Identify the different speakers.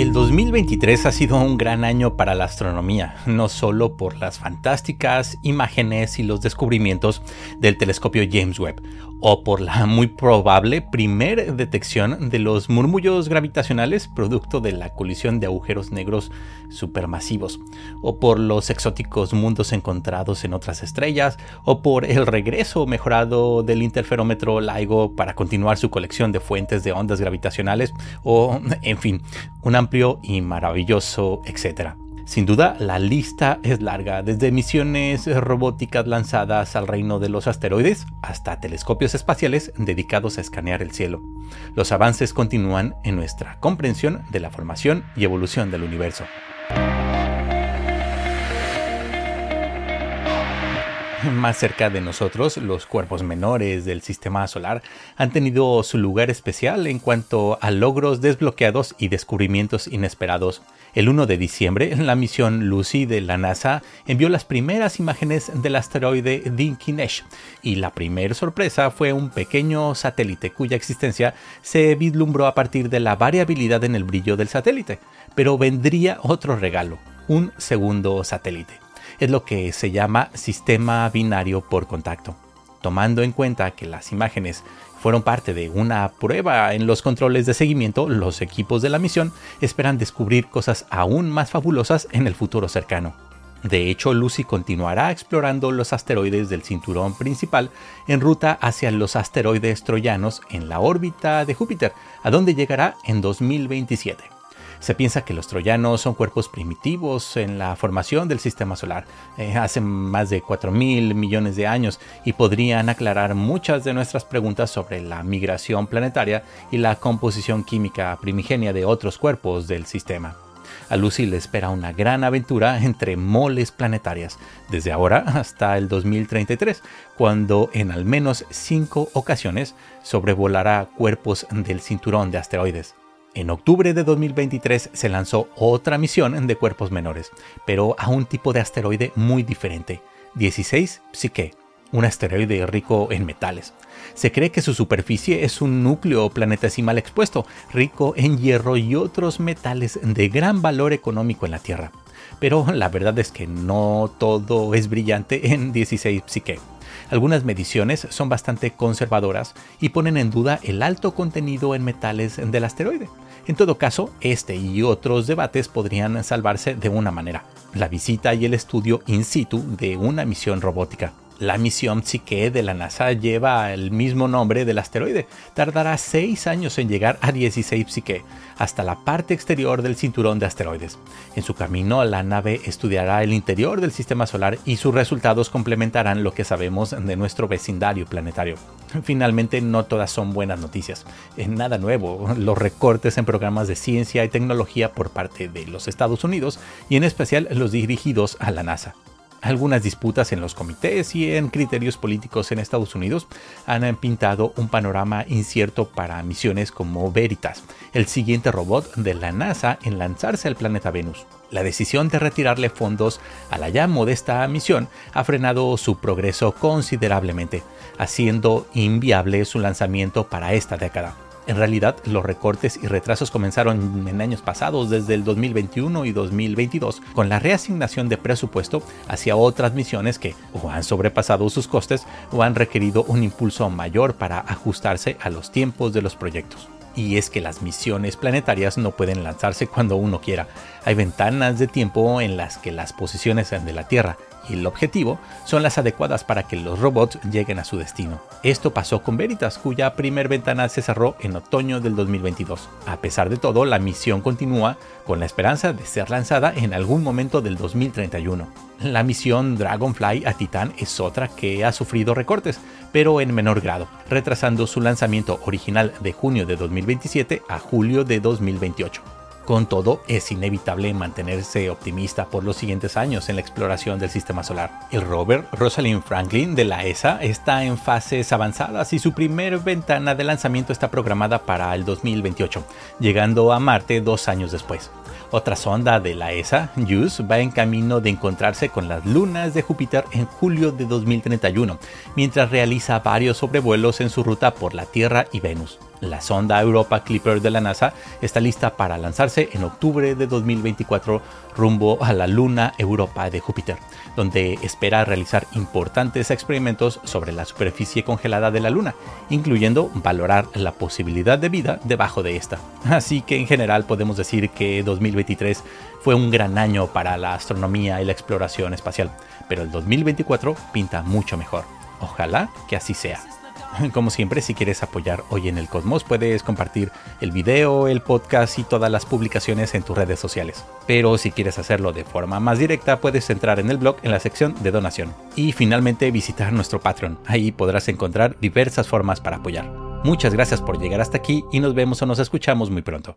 Speaker 1: El 2023 ha sido un gran año para la astronomía, no solo por las fantásticas imágenes y los descubrimientos del telescopio James Webb, o por la muy probable primer detección de los murmullos gravitacionales producto de la colisión de agujeros negros supermasivos, o por los exóticos mundos encontrados en otras estrellas, o por el regreso mejorado del interferómetro LIGO para continuar su colección de fuentes de ondas gravitacionales, o, en fin, un amplio y maravilloso etcétera. Sin duda, la lista es larga, desde misiones robóticas lanzadas al reino de los asteroides hasta telescopios espaciales dedicados a escanear el cielo. Los avances continúan en nuestra comprensión de la formación y evolución del universo. Más cerca de nosotros, los cuerpos menores del sistema solar han tenido su lugar especial en cuanto a logros desbloqueados y descubrimientos inesperados. El 1 de diciembre, la misión Lucy de la NASA envió las primeras imágenes del asteroide Dinkinesh y la primera sorpresa fue un pequeño satélite cuya existencia se vislumbró a partir de la variabilidad en el brillo del satélite. Pero vendría otro regalo, un segundo satélite es lo que se llama sistema binario por contacto. Tomando en cuenta que las imágenes fueron parte de una prueba en los controles de seguimiento, los equipos de la misión esperan descubrir cosas aún más fabulosas en el futuro cercano. De hecho, Lucy continuará explorando los asteroides del cinturón principal en ruta hacia los asteroides troyanos en la órbita de Júpiter, a donde llegará en 2027. Se piensa que los troyanos son cuerpos primitivos en la formación del sistema solar, eh, hace más de 4 mil millones de años, y podrían aclarar muchas de nuestras preguntas sobre la migración planetaria y la composición química primigenia de otros cuerpos del sistema. A Lucy le espera una gran aventura entre moles planetarias, desde ahora hasta el 2033, cuando en al menos cinco ocasiones sobrevolará cuerpos del cinturón de asteroides. En octubre de 2023 se lanzó otra misión de cuerpos menores, pero a un tipo de asteroide muy diferente, 16 Psyche, un asteroide rico en metales. Se cree que su superficie es un núcleo planetesimal expuesto, rico en hierro y otros metales de gran valor económico en la Tierra. Pero la verdad es que no todo es brillante en 16 Psyche. Algunas mediciones son bastante conservadoras y ponen en duda el alto contenido en metales del asteroide. En todo caso, este y otros debates podrían salvarse de una manera, la visita y el estudio in situ de una misión robótica. La misión Psyche de la NASA lleva el mismo nombre del asteroide. Tardará 6 años en llegar a 16 Psyche, hasta la parte exterior del cinturón de asteroides. En su camino, la nave estudiará el interior del sistema solar y sus resultados complementarán lo que sabemos de nuestro vecindario planetario. Finalmente, no todas son buenas noticias. Nada nuevo, los recortes en programas de ciencia y tecnología por parte de los Estados Unidos y en especial los dirigidos a la NASA. Algunas disputas en los comités y en criterios políticos en Estados Unidos han pintado un panorama incierto para misiones como Veritas, el siguiente robot de la NASA en lanzarse al planeta Venus. La decisión de retirarle fondos a la ya modesta misión ha frenado su progreso considerablemente, haciendo inviable su lanzamiento para esta década. En realidad, los recortes y retrasos comenzaron en años pasados, desde el 2021 y 2022, con la reasignación de presupuesto hacia otras misiones que o han sobrepasado sus costes o han requerido un impulso mayor para ajustarse a los tiempos de los proyectos. Y es que las misiones planetarias no pueden lanzarse cuando uno quiera. Hay ventanas de tiempo en las que las posiciones de la Tierra y el objetivo son las adecuadas para que los robots lleguen a su destino. Esto pasó con Veritas, cuya primer ventana se cerró en otoño del 2022. A pesar de todo, la misión continúa con la esperanza de ser lanzada en algún momento del 2031. La misión Dragonfly a Titán es otra que ha sufrido recortes, pero en menor grado, retrasando su lanzamiento original de junio de 2027 a julio de 2028. Con todo, es inevitable mantenerse optimista por los siguientes años en la exploración del sistema solar. El rover Rosalind Franklin de la ESA está en fases avanzadas y su primer ventana de lanzamiento está programada para el 2028, llegando a Marte dos años después. Otra sonda de la ESA, JUICE, va en camino de encontrarse con las lunas de Júpiter en julio de 2031, mientras realiza varios sobrevuelos en su ruta por la Tierra y Venus. La sonda Europa Clipper de la NASA está lista para lanzarse en octubre de 2024 rumbo a la luna Europa de Júpiter, donde espera realizar importantes experimentos sobre la superficie congelada de la luna, incluyendo valorar la posibilidad de vida debajo de esta. Así que en general podemos decir que 2023 fue un gran año para la astronomía y la exploración espacial, pero el 2024 pinta mucho mejor. Ojalá que así sea. Como siempre, si quieres apoyar Hoy en el Cosmos, puedes compartir el video, el podcast y todas las publicaciones en tus redes sociales. Pero si quieres hacerlo de forma más directa, puedes entrar en el blog en la sección de donación. Y finalmente visitar nuestro Patreon. Ahí podrás encontrar diversas formas para apoyar. Muchas gracias por llegar hasta aquí y nos vemos o nos escuchamos muy pronto.